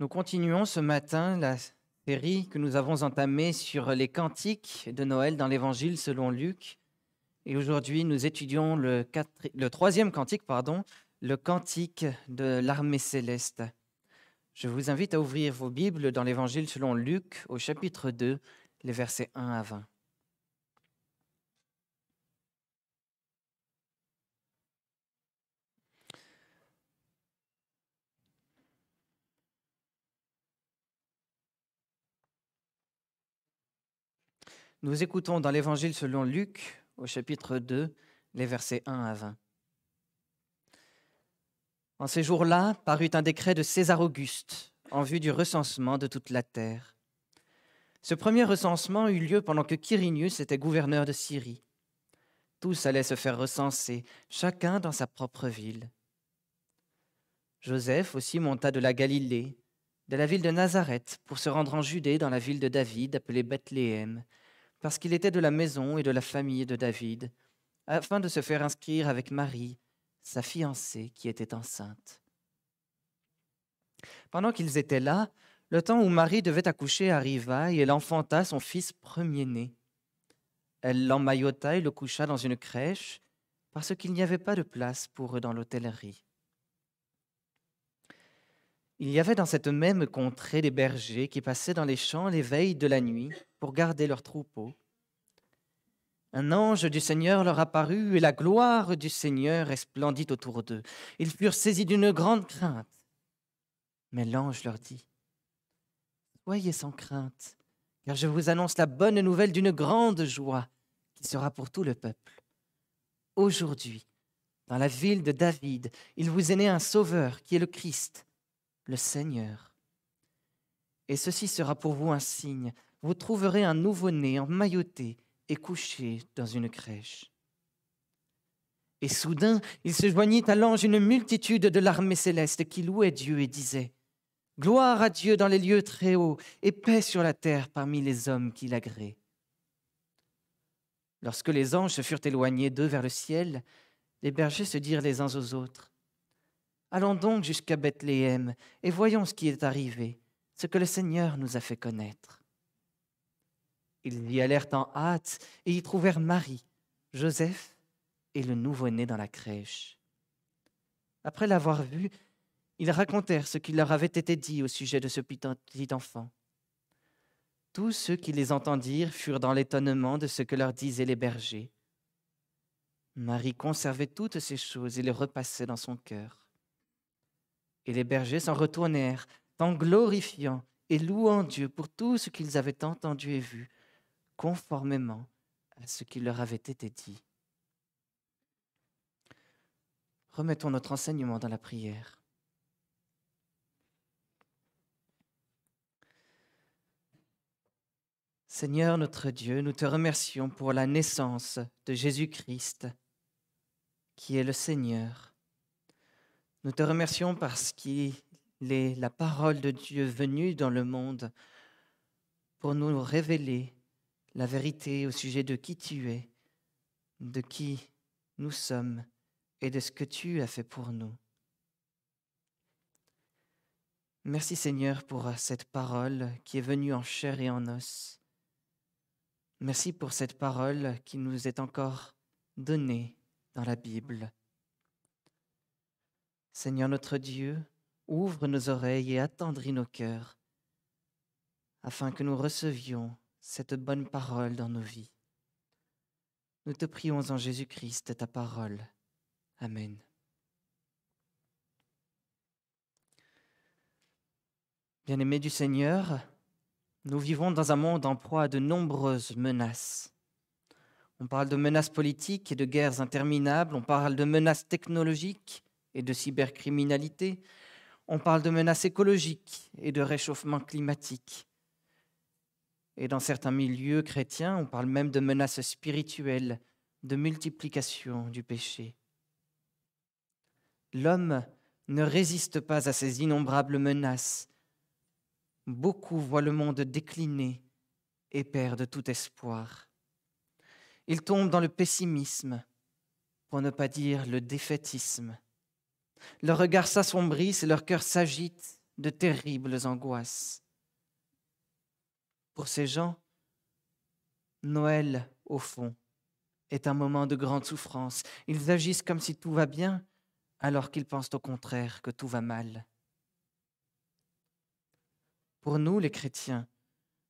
Nous continuons ce matin la série que nous avons entamée sur les cantiques de Noël dans l'Évangile selon Luc. Et aujourd'hui, nous étudions le, troisième cantique, pardon, le cantique de l'armée céleste. Je vous invite à ouvrir vos Bibles dans l'Évangile selon Luc au chapitre 2, les versets 1 à 20. Nous écoutons dans l'Évangile selon Luc, au chapitre 2, les versets 1 à 20. En ces jours-là parut un décret de César Auguste en vue du recensement de toute la terre. Ce premier recensement eut lieu pendant que Quirinius était gouverneur de Syrie. Tous allaient se faire recenser, chacun dans sa propre ville. Joseph aussi monta de la Galilée, de la ville de Nazareth, pour se rendre en Judée dans la ville de David, appelée Bethléem, parce qu'il était de la maison et de la famille de David, afin de se faire inscrire avec Marie, sa fiancée, qui était enceinte. Pendant qu'ils étaient là, le temps où Marie devait accoucher arriva et elle enfanta son fils premier-né. Elle l'emmaillota et le coucha dans une crèche, parce qu'il n'y avait pas de place pour eux dans l'hôtellerie. Il y avait dans cette même contrée des bergers qui passaient dans les champs les veilles de la nuit pour garder leurs troupeaux. Un ange du Seigneur leur apparut et la gloire du Seigneur resplendit autour d'eux. Ils furent saisis d'une grande crainte. Mais l'ange leur dit, Soyez sans crainte, car je vous annonce la bonne nouvelle d'une grande joie qui sera pour tout le peuple. Aujourd'hui, dans la ville de David, il vous est né un sauveur qui est le Christ, le Seigneur. Et ceci sera pour vous un signe vous trouverez un nouveau-né emmailloté et couché dans une crèche. Et soudain, il se joignit à l'ange une multitude de l'armée céleste qui louait Dieu et disait Gloire à Dieu dans les lieux très hauts et paix sur la terre parmi les hommes qui l'agréent. Lorsque les anges se furent éloignés d'eux vers le ciel, les bergers se dirent les uns aux autres Allons donc jusqu'à Bethléem et voyons ce qui est arrivé, ce que le Seigneur nous a fait connaître. Ils y allèrent en hâte et y trouvèrent Marie, Joseph et le nouveau-né dans la crèche. Après l'avoir vu, ils racontèrent ce qui leur avait été dit au sujet de ce petit enfant. Tous ceux qui les entendirent furent dans l'étonnement de ce que leur disaient les bergers. Marie conservait toutes ces choses et les repassait dans son cœur. Et les bergers s'en retournèrent, en glorifiant et louant Dieu pour tout ce qu'ils avaient entendu et vu, conformément à ce qui leur avait été dit. Remettons notre enseignement dans la prière. Seigneur notre Dieu, nous te remercions pour la naissance de Jésus-Christ, qui est le Seigneur. Nous te remercions parce qu'il est la parole de Dieu venue dans le monde pour nous révéler la vérité au sujet de qui tu es, de qui nous sommes et de ce que tu as fait pour nous. Merci Seigneur pour cette parole qui est venue en chair et en os. Merci pour cette parole qui nous est encore donnée dans la Bible. Seigneur notre Dieu, ouvre nos oreilles et attendris nos cœurs, afin que nous recevions cette bonne parole dans nos vies. Nous te prions en Jésus-Christ, ta parole. Amen. Bien-aimés du Seigneur, nous vivons dans un monde en proie à de nombreuses menaces. On parle de menaces politiques et de guerres interminables, on parle de menaces technologiques et de cybercriminalité, on parle de menaces écologiques et de réchauffement climatique. Et dans certains milieux chrétiens, on parle même de menaces spirituelles, de multiplication du péché. L'homme ne résiste pas à ces innombrables menaces. Beaucoup voient le monde décliner et perdent tout espoir. Ils tombent dans le pessimisme, pour ne pas dire le défaitisme. Leur regard s'assombrissent et leur cœur s'agite de terribles angoisses. Pour ces gens, Noël, au fond, est un moment de grande souffrance. Ils agissent comme si tout va bien, alors qu'ils pensent au contraire que tout va mal. Pour nous, les chrétiens,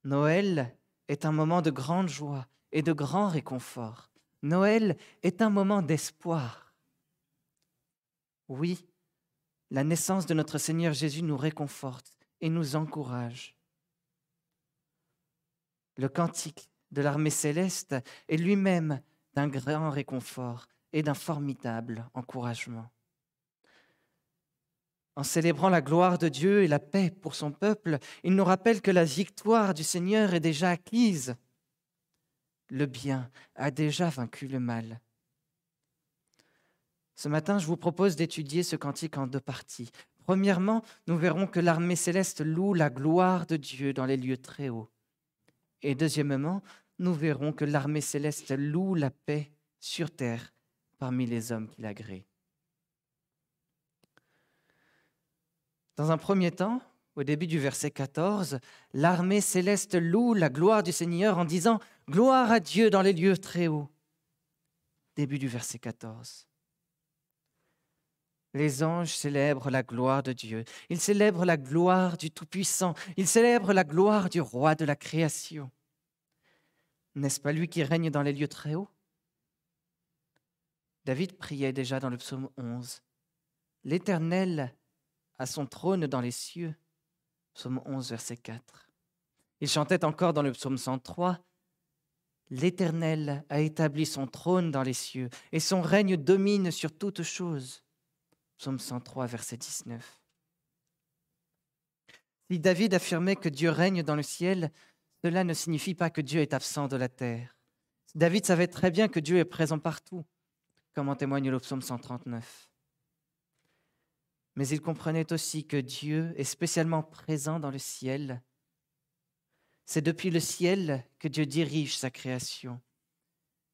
Noël est un moment de grande joie et de grand réconfort. Noël est un moment d'espoir. Oui, la naissance de notre Seigneur Jésus nous réconforte et nous encourage. Le cantique de l'armée céleste est lui-même d'un grand réconfort et d'un formidable encouragement. En célébrant la gloire de Dieu et la paix pour son peuple, il nous rappelle que la victoire du Seigneur est déjà acquise. Le bien a déjà vaincu le mal. Ce matin, je vous propose d'étudier ce cantique en deux parties. Premièrement, nous verrons que l'armée céleste loue la gloire de Dieu dans les lieux très hauts. Et deuxièmement, nous verrons que l'armée céleste loue la paix sur terre parmi les hommes qui l'agréent. Dans un premier temps, au début du verset 14, l'armée céleste loue la gloire du Seigneur en disant Gloire à Dieu dans les lieux très hauts. Début du verset 14. Les anges célèbrent la gloire de Dieu. Ils célèbrent la gloire du Tout-Puissant. Ils célèbrent la gloire du Roi de la création. N'est-ce pas lui qui règne dans les lieux très hauts? David priait déjà dans le psaume 11. L'Éternel à son trône dans les cieux. Psaume 11, verset 4. Il chantait encore dans le psaume 103. L'Éternel a établi son trône dans les cieux, et son règne domine sur toutes choses. Psaume 103, verset 19. Si David affirmait que Dieu règne dans le ciel, cela ne signifie pas que Dieu est absent de la terre. David savait très bien que Dieu est présent partout, comme en témoigne le psaume 139 mais il comprenait aussi que Dieu est spécialement présent dans le ciel. C'est depuis le ciel que Dieu dirige sa création.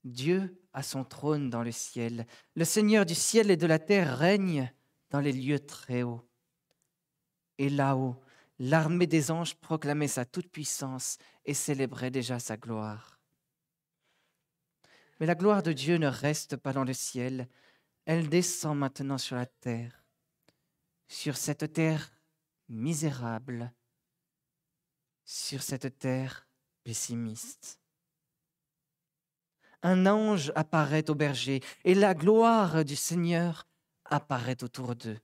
Dieu a son trône dans le ciel. Le Seigneur du ciel et de la terre règne dans les lieux très hauts. Et là-haut, l'armée des anges proclamait sa toute-puissance et célébrait déjà sa gloire. Mais la gloire de Dieu ne reste pas dans le ciel, elle descend maintenant sur la terre sur cette terre misérable, sur cette terre pessimiste. Un ange apparaît au berger et la gloire du Seigneur apparaît autour d'eux.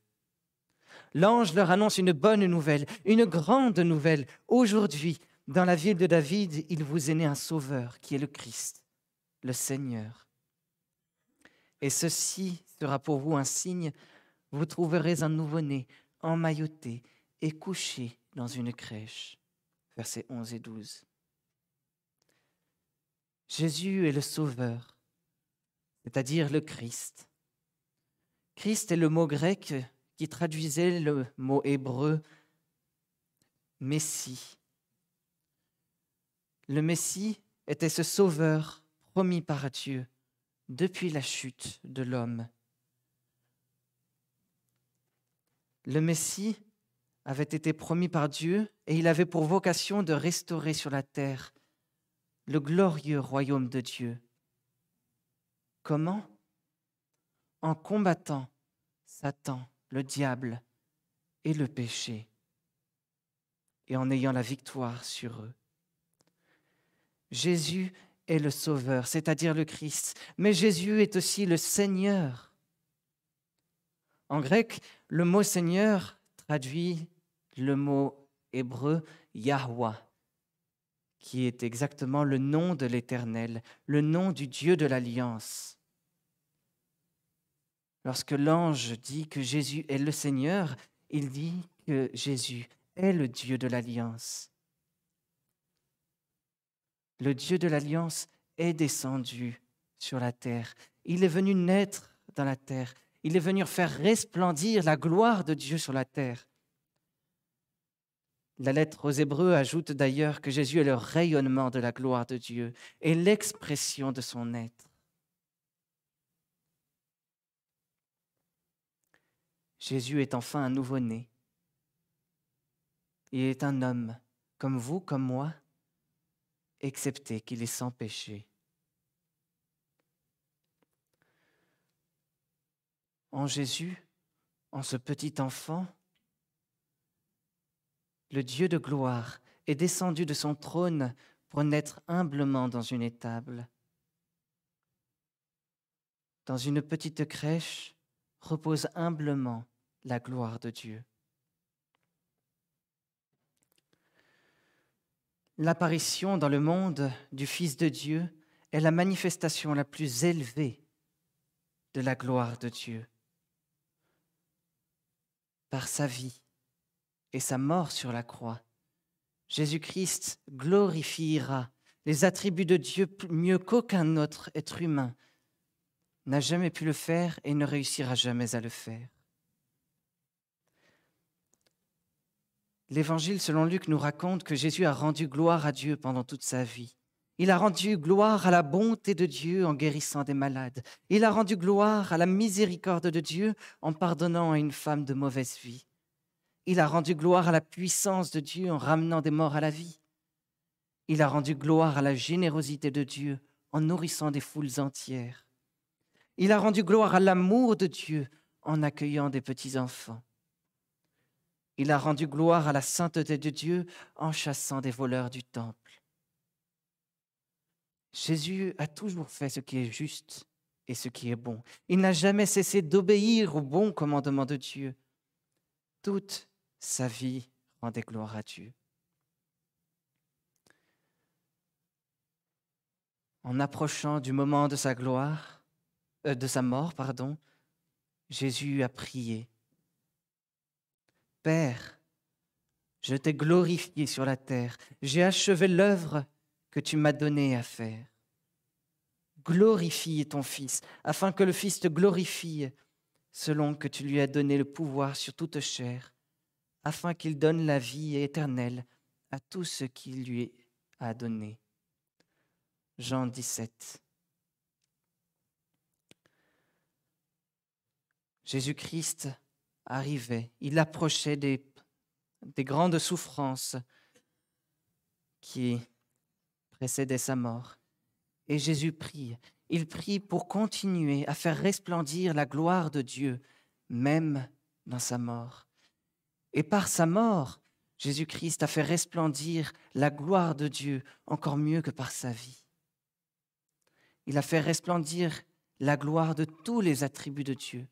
L'ange leur annonce une bonne nouvelle, une grande nouvelle. Aujourd'hui, dans la ville de David, il vous est né un sauveur qui est le Christ, le Seigneur. Et ceci sera pour vous un signe vous trouverez un nouveau-né emmailloté et couché dans une crèche. Versets 11 et 12. Jésus est le Sauveur, c'est-à-dire le Christ. Christ est le mot grec qui traduisait le mot hébreu Messie. Le Messie était ce Sauveur promis par Dieu depuis la chute de l'homme. Le Messie avait été promis par Dieu et il avait pour vocation de restaurer sur la terre le glorieux royaume de Dieu. Comment? En combattant Satan, le diable et le péché, et en ayant la victoire sur eux. Jésus est le Sauveur, c'est-à-dire le Christ, mais Jésus est aussi le Seigneur. En grec, le mot Seigneur traduit le mot hébreu Yahweh, qui est exactement le nom de l'Éternel, le nom du Dieu de l'Alliance. Lorsque l'ange dit que Jésus est le Seigneur, il dit que Jésus est le Dieu de l'Alliance. Le Dieu de l'Alliance est descendu sur la terre. Il est venu naître dans la terre. Il est venu faire resplendir la gloire de Dieu sur la terre. La lettre aux Hébreux ajoute d'ailleurs que Jésus est le rayonnement de la gloire de Dieu et l'expression de son être. Jésus est enfin un nouveau-né. Il est un homme, comme vous, comme moi, excepté qu'il est sans péché. En Jésus, en ce petit enfant, le Dieu de gloire est descendu de son trône pour naître humblement dans une étable. Dans une petite crèche repose humblement la gloire de Dieu. L'apparition dans le monde du Fils de Dieu est la manifestation la plus élevée de la gloire de Dieu. Par sa vie et sa mort sur la croix, Jésus-Christ glorifiera les attributs de Dieu mieux qu'aucun autre être humain n'a jamais pu le faire et ne réussira jamais à le faire. L'Évangile selon Luc nous raconte que Jésus a rendu gloire à Dieu pendant toute sa vie. Il a rendu gloire à la bonté de Dieu en guérissant des malades. Il a rendu gloire à la miséricorde de Dieu en pardonnant à une femme de mauvaise vie. Il a rendu gloire à la puissance de Dieu en ramenant des morts à la vie. Il a rendu gloire à la générosité de Dieu en nourrissant des foules entières. Il a rendu gloire à l'amour de Dieu en accueillant des petits-enfants. Il a rendu gloire à la sainteté de Dieu en chassant des voleurs du temple. Jésus a toujours fait ce qui est juste et ce qui est bon. Il n'a jamais cessé d'obéir au bon commandement de Dieu. Toute sa vie rendait gloire à Dieu. En approchant du moment de sa gloire, euh, de sa mort, pardon, Jésus a prié Père, je t'ai glorifié sur la terre, j'ai achevé l'œuvre que tu m'as donnée à faire. Glorifie ton Fils, afin que le Fils te glorifie, selon que tu lui as donné le pouvoir sur toute chair, afin qu'il donne la vie éternelle à tout ce qu'il lui a donné. Jean 17. Jésus-Christ arrivait, il approchait des, des grandes souffrances qui précédaient sa mort. Et Jésus prie. Il prie pour continuer à faire resplendir la gloire de Dieu, même dans sa mort. Et par sa mort, Jésus-Christ a fait resplendir la gloire de Dieu encore mieux que par sa vie. Il a fait resplendir la gloire de tous les attributs de Dieu,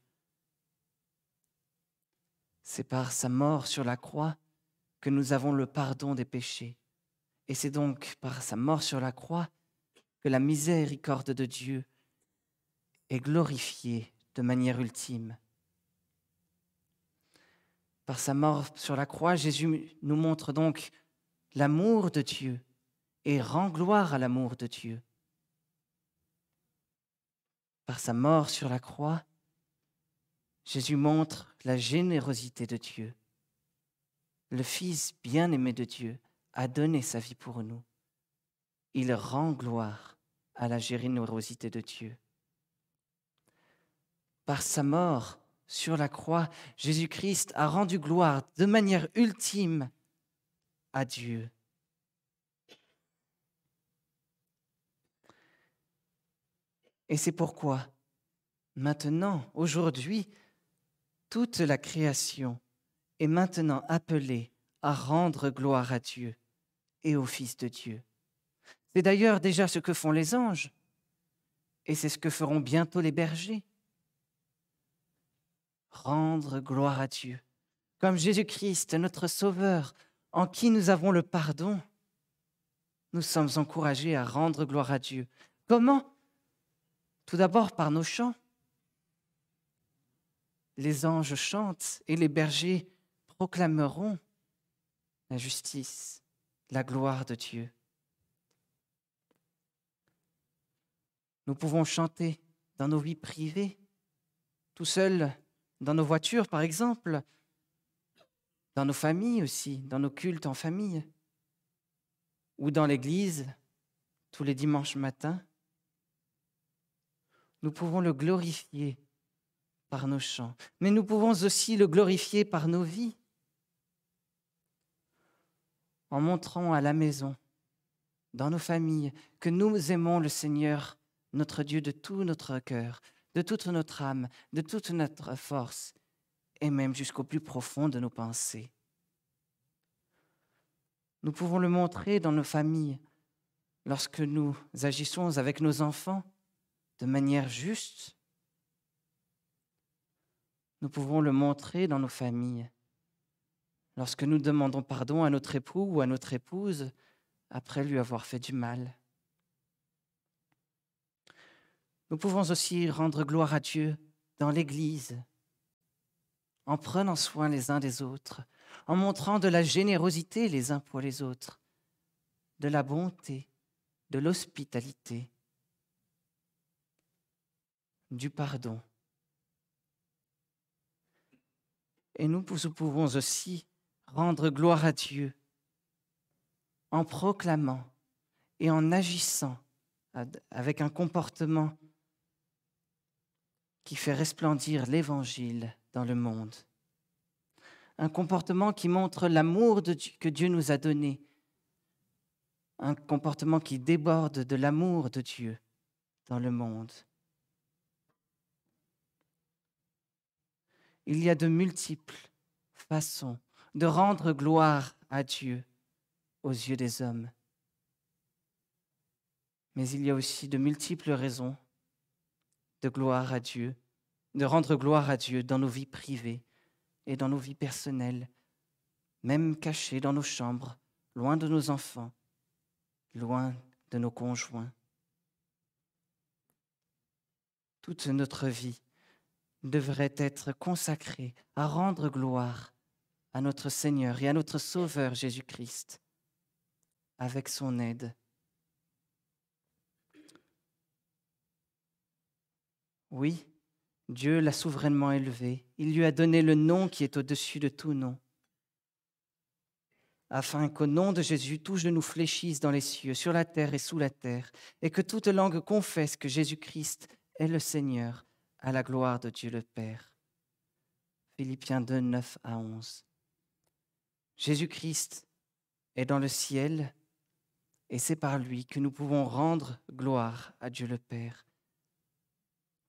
c'est par sa mort sur la croix que nous avons le pardon des péchés. Et c'est donc par sa mort sur la croix que la miséricorde de Dieu est glorifiée de manière ultime. Par sa mort sur la croix, Jésus nous montre donc l'amour de Dieu et rend gloire à l'amour de Dieu. Par sa mort sur la croix, Jésus montre la générosité de Dieu. Le Fils bien-aimé de Dieu a donné sa vie pour nous. Il rend gloire à la générosité de Dieu. Par sa mort sur la croix, Jésus-Christ a rendu gloire de manière ultime à Dieu. Et c'est pourquoi, maintenant, aujourd'hui, toute la création est maintenant appelée à rendre gloire à Dieu et au Fils de Dieu. C'est d'ailleurs déjà ce que font les anges, et c'est ce que feront bientôt les bergers. Rendre gloire à Dieu, comme Jésus-Christ, notre Sauveur, en qui nous avons le pardon. Nous sommes encouragés à rendre gloire à Dieu. Comment? Tout d'abord par nos chants les anges chantent et les bergers proclameront la justice, la gloire de Dieu. Nous pouvons chanter dans nos vies privées, tout seuls, dans nos voitures par exemple, dans nos familles aussi, dans nos cultes en famille, ou dans l'église tous les dimanches matins. Nous pouvons le glorifier par nos chants, mais nous pouvons aussi le glorifier par nos vies. en montrant à la maison, dans nos familles, que nous aimons le Seigneur, notre Dieu, de tout notre cœur, de toute notre âme, de toute notre force, et même jusqu'au plus profond de nos pensées. Nous pouvons le montrer dans nos familles, lorsque nous agissons avec nos enfants de manière juste. Nous pouvons le montrer dans nos familles, lorsque nous demandons pardon à notre époux ou à notre épouse après lui avoir fait du mal. Nous pouvons aussi rendre gloire à Dieu dans l'Église, en prenant soin les uns des autres, en montrant de la générosité les uns pour les autres, de la bonté, de l'hospitalité, du pardon. Et nous pouvons aussi rendre gloire à Dieu en proclamant et en agissant avec un comportement qui fait resplendir l'Évangile dans le monde. Un comportement qui montre l'amour que Dieu nous a donné. Un comportement qui déborde de l'amour de Dieu dans le monde. Il y a de multiples façons de rendre gloire à Dieu aux yeux des hommes. Mais il y a aussi de multiples raisons de gloire à Dieu, de rendre gloire à Dieu dans nos vies privées et dans nos vies personnelles, même cachées dans nos chambres, loin de nos enfants, loin de nos conjoints. Toute notre vie devrait être consacrée à rendre gloire à notre Seigneur et à notre Sauveur Jésus-Christ avec son aide Oui, Dieu l'a souverainement élevé. Il lui a donné le nom qui est au-dessus de tout nom, afin qu'au nom de Jésus, tout genou fléchisse dans les cieux, sur la terre et sous la terre, et que toute langue confesse que Jésus-Christ est le Seigneur, à la gloire de Dieu le Père. Philippiens 2, 9 à 11. Jésus-Christ est dans le ciel, et c'est par lui que nous pouvons rendre gloire à Dieu le Père.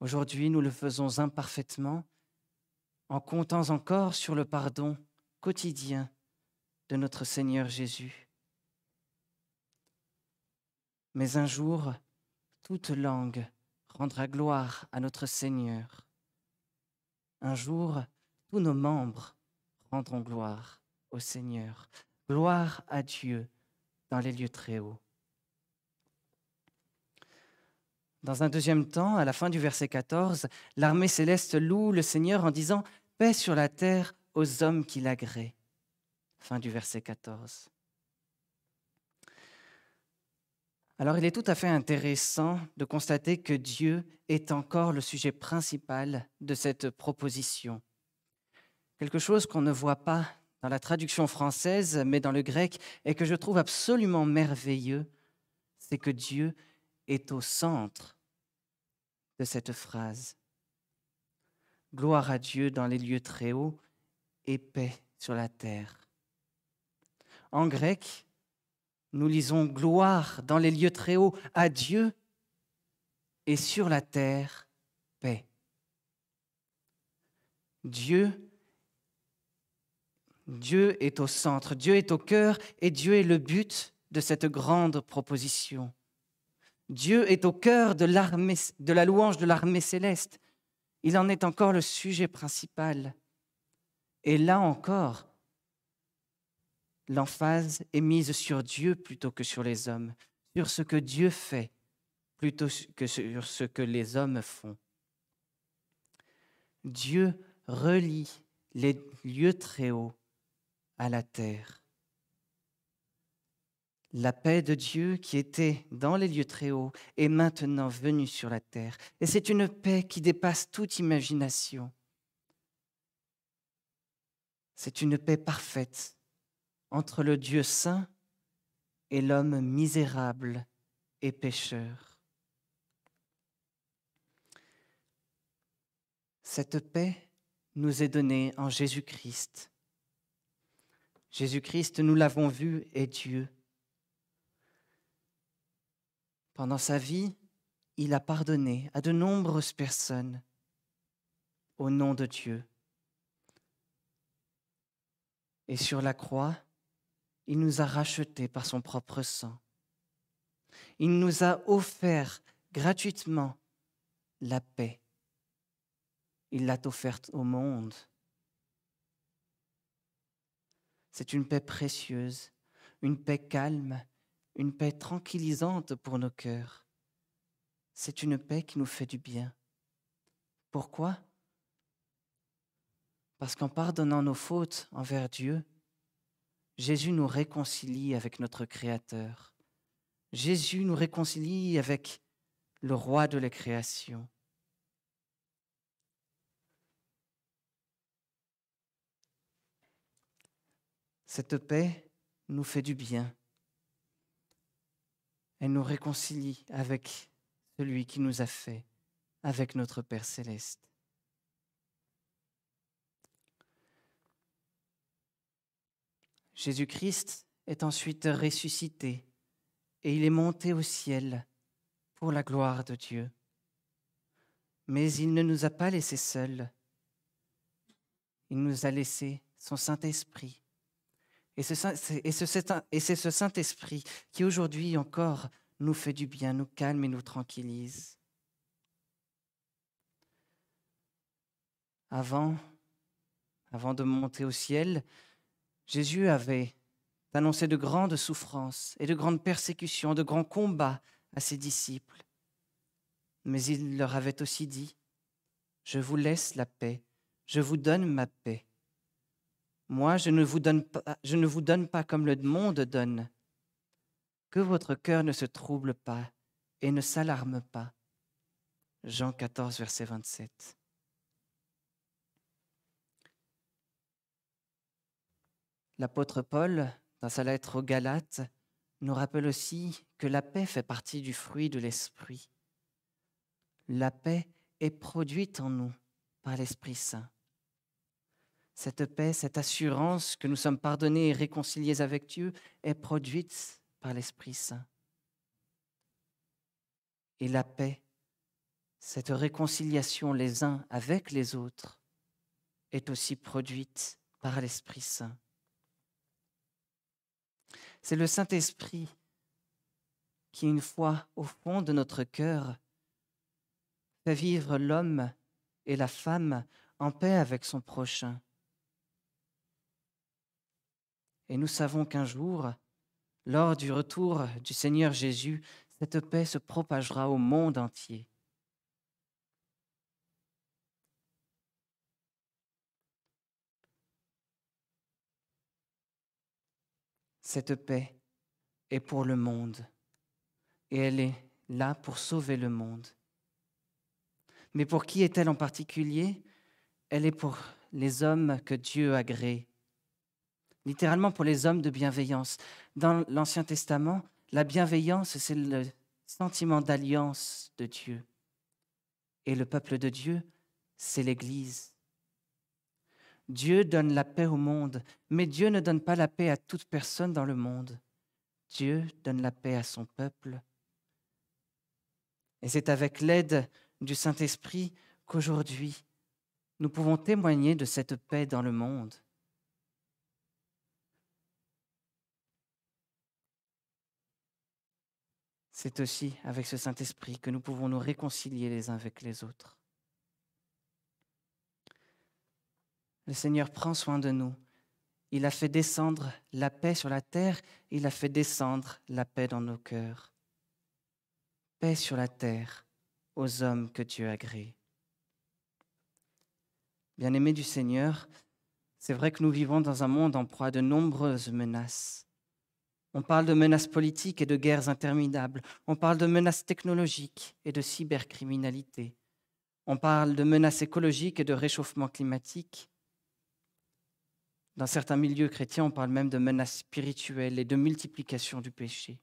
Aujourd'hui, nous le faisons imparfaitement en comptant encore sur le pardon quotidien de notre Seigneur Jésus. Mais un jour, toute langue rendra gloire à notre Seigneur. Un jour, tous nos membres rendront gloire au Seigneur. Gloire à Dieu dans les lieux très hauts. Dans un deuxième temps, à la fin du verset 14, l'armée céleste loue le Seigneur en disant Paix sur la terre aux hommes qui l'agréent. Fin du verset 14. Alors il est tout à fait intéressant de constater que Dieu est encore le sujet principal de cette proposition. Quelque chose qu'on ne voit pas dans la traduction française, mais dans le grec, et que je trouve absolument merveilleux, c'est que Dieu est au centre de cette phrase. Gloire à Dieu dans les lieux très hauts et paix sur la terre. En grec, nous lisons gloire dans les lieux très hauts à Dieu et sur la terre, paix. Dieu Dieu est au centre, Dieu est au cœur et Dieu est le but de cette grande proposition. Dieu est au cœur de, la louange de l'armée céleste. Il en est encore le sujet principal. Et là encore, l'emphase est mise sur Dieu plutôt que sur les hommes, sur ce que Dieu fait plutôt que sur ce que les hommes font. Dieu relie les lieux très hauts à la terre la paix de Dieu qui était dans les lieux très hauts est maintenant venue sur la terre. Et c'est une paix qui dépasse toute imagination. C'est une paix parfaite entre le Dieu saint et l'homme misérable et pécheur. Cette paix nous est donnée en Jésus-Christ. Jésus-Christ, nous l'avons vu, est Dieu. Pendant sa vie, il a pardonné à de nombreuses personnes au nom de Dieu. Et sur la croix, il nous a rachetés par son propre sang. Il nous a offert gratuitement la paix. Il l'a offerte au monde. C'est une paix précieuse, une paix calme, une paix tranquillisante pour nos cœurs. C'est une paix qui nous fait du bien. Pourquoi? Parce qu'en pardonnant nos fautes envers Dieu, Jésus nous réconcilie avec notre Créateur. Jésus nous réconcilie avec le roi de la création. Cette paix nous fait du bien. Elle nous réconcilie avec celui qui nous a fait, avec notre Père céleste. Jésus-Christ est ensuite ressuscité et il est monté au ciel pour la gloire de Dieu. Mais il ne nous a pas laissés seuls. Il nous a laissé son Saint-Esprit. Et c'est ce Saint-Esprit qui aujourd'hui encore nous fait du bien, nous calme et nous tranquillise. Avant, avant de monter au ciel, Jésus avait annoncé de grandes souffrances et de grandes persécutions, de grands combats à ses disciples. Mais il leur avait aussi dit, Je vous laisse la paix, je vous donne ma paix. Moi, je ne vous donne pas, comme le monde donne. Que votre cœur ne se trouble pas et ne s'alarme pas. Jean 14, verset 27. L'apôtre Paul, dans sa lettre aux Galates, nous rappelle aussi que la paix fait partie du fruit de l'Esprit. La paix est produite en nous par l'Esprit Saint. Cette paix, cette assurance que nous sommes pardonnés et réconciliés avec Dieu est produite par l'Esprit Saint. Et la paix, cette réconciliation les uns avec les autres, est aussi produite par l'Esprit Saint. C'est le Saint-Esprit qui, une fois au fond de notre cœur, fait vivre l'homme et la femme en paix avec son prochain. Et nous savons qu'un jour, lors du retour du Seigneur Jésus, cette paix se propagera au monde entier. Cette paix est pour le monde et elle est là pour sauver le monde. Mais pour qui est-elle en particulier? Elle est pour les hommes que Dieu a créés. Littéralement pour les hommes de bienveillance. Dans l'Ancien Testament, la bienveillance, c'est le sentiment d'alliance de Dieu. Et le peuple de Dieu, c'est l'Église. Dieu donne la paix au monde, mais Dieu ne donne pas la paix à toute personne dans le monde. Dieu donne la paix à son peuple. Et c'est avec l'aide du Saint-Esprit qu'aujourd'hui, nous pouvons témoigner de cette paix dans le monde. C'est aussi avec ce Saint-Esprit que nous pouvons nous réconcilier les uns avec les autres. Le Seigneur prend soin de nous. Il a fait descendre la paix sur la terre, il a fait descendre la paix dans nos cœurs. Paix sur la terre aux hommes que Dieu a créés. Bien-aimés du Seigneur, c'est vrai que nous vivons dans un monde en proie de nombreuses menaces. On parle de menaces politiques et de guerres interminables. On parle de menaces technologiques et de cybercriminalité. On parle de menaces écologiques et de réchauffement climatique. Dans certains milieux chrétiens, on parle même de menaces spirituelles et de multiplication du péché.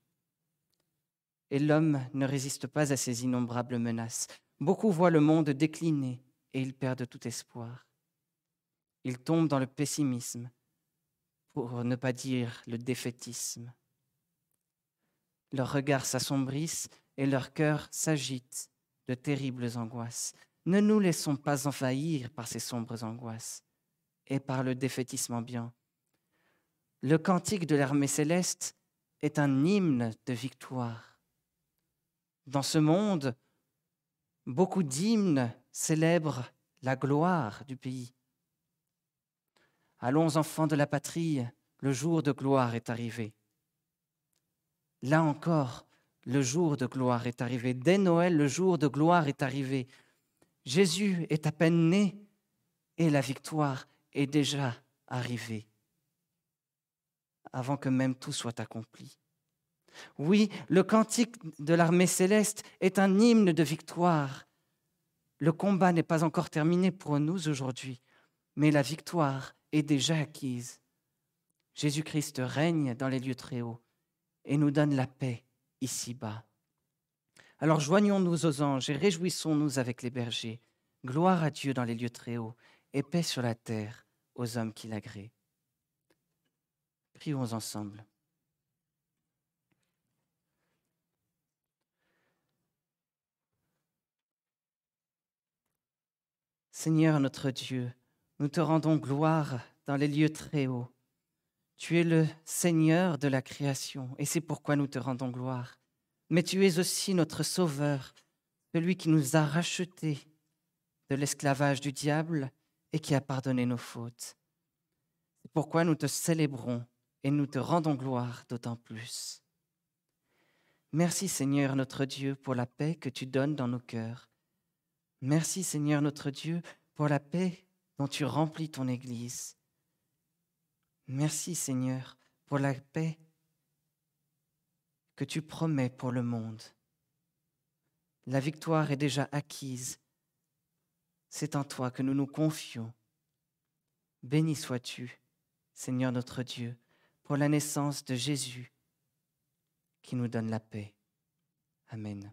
Et l'homme ne résiste pas à ces innombrables menaces. Beaucoup voient le monde décliner et ils perdent tout espoir. Ils tombent dans le pessimisme pour ne pas dire le défaitisme. Leurs regards s'assombrissent et leur cœur s'agite de terribles angoisses. Ne nous laissons pas envahir par ces sombres angoisses et par le défaitisme ambiant. Le cantique de l'armée céleste est un hymne de victoire. Dans ce monde, beaucoup d'hymnes célèbrent la gloire du pays. Allons, enfants de la patrie, le jour de gloire est arrivé. Là encore, le jour de gloire est arrivé. Dès Noël, le jour de gloire est arrivé. Jésus est à peine né et la victoire est déjà arrivée avant que même tout soit accompli. Oui, le cantique de l'armée céleste est un hymne de victoire. Le combat n'est pas encore terminé pour nous aujourd'hui, mais la victoire est déjà acquise. Jésus-Christ règne dans les lieux très hauts et nous donne la paix ici-bas. Alors joignons-nous aux anges et réjouissons-nous avec les bergers. Gloire à Dieu dans les lieux très hauts et paix sur la terre aux hommes qui l'agréent. Prions ensemble. Seigneur notre Dieu, nous te rendons gloire dans les lieux très hauts. Tu es le Seigneur de la création et c'est pourquoi nous te rendons gloire. Mais tu es aussi notre Sauveur, celui qui nous a rachetés de l'esclavage du diable et qui a pardonné nos fautes. C'est pourquoi nous te célébrons et nous te rendons gloire d'autant plus. Merci Seigneur notre Dieu pour la paix que tu donnes dans nos cœurs. Merci Seigneur notre Dieu pour la paix dont tu remplis ton Église. Merci Seigneur pour la paix que tu promets pour le monde. La victoire est déjà acquise. C'est en toi que nous nous confions. Béni sois-tu, Seigneur notre Dieu, pour la naissance de Jésus qui nous donne la paix. Amen.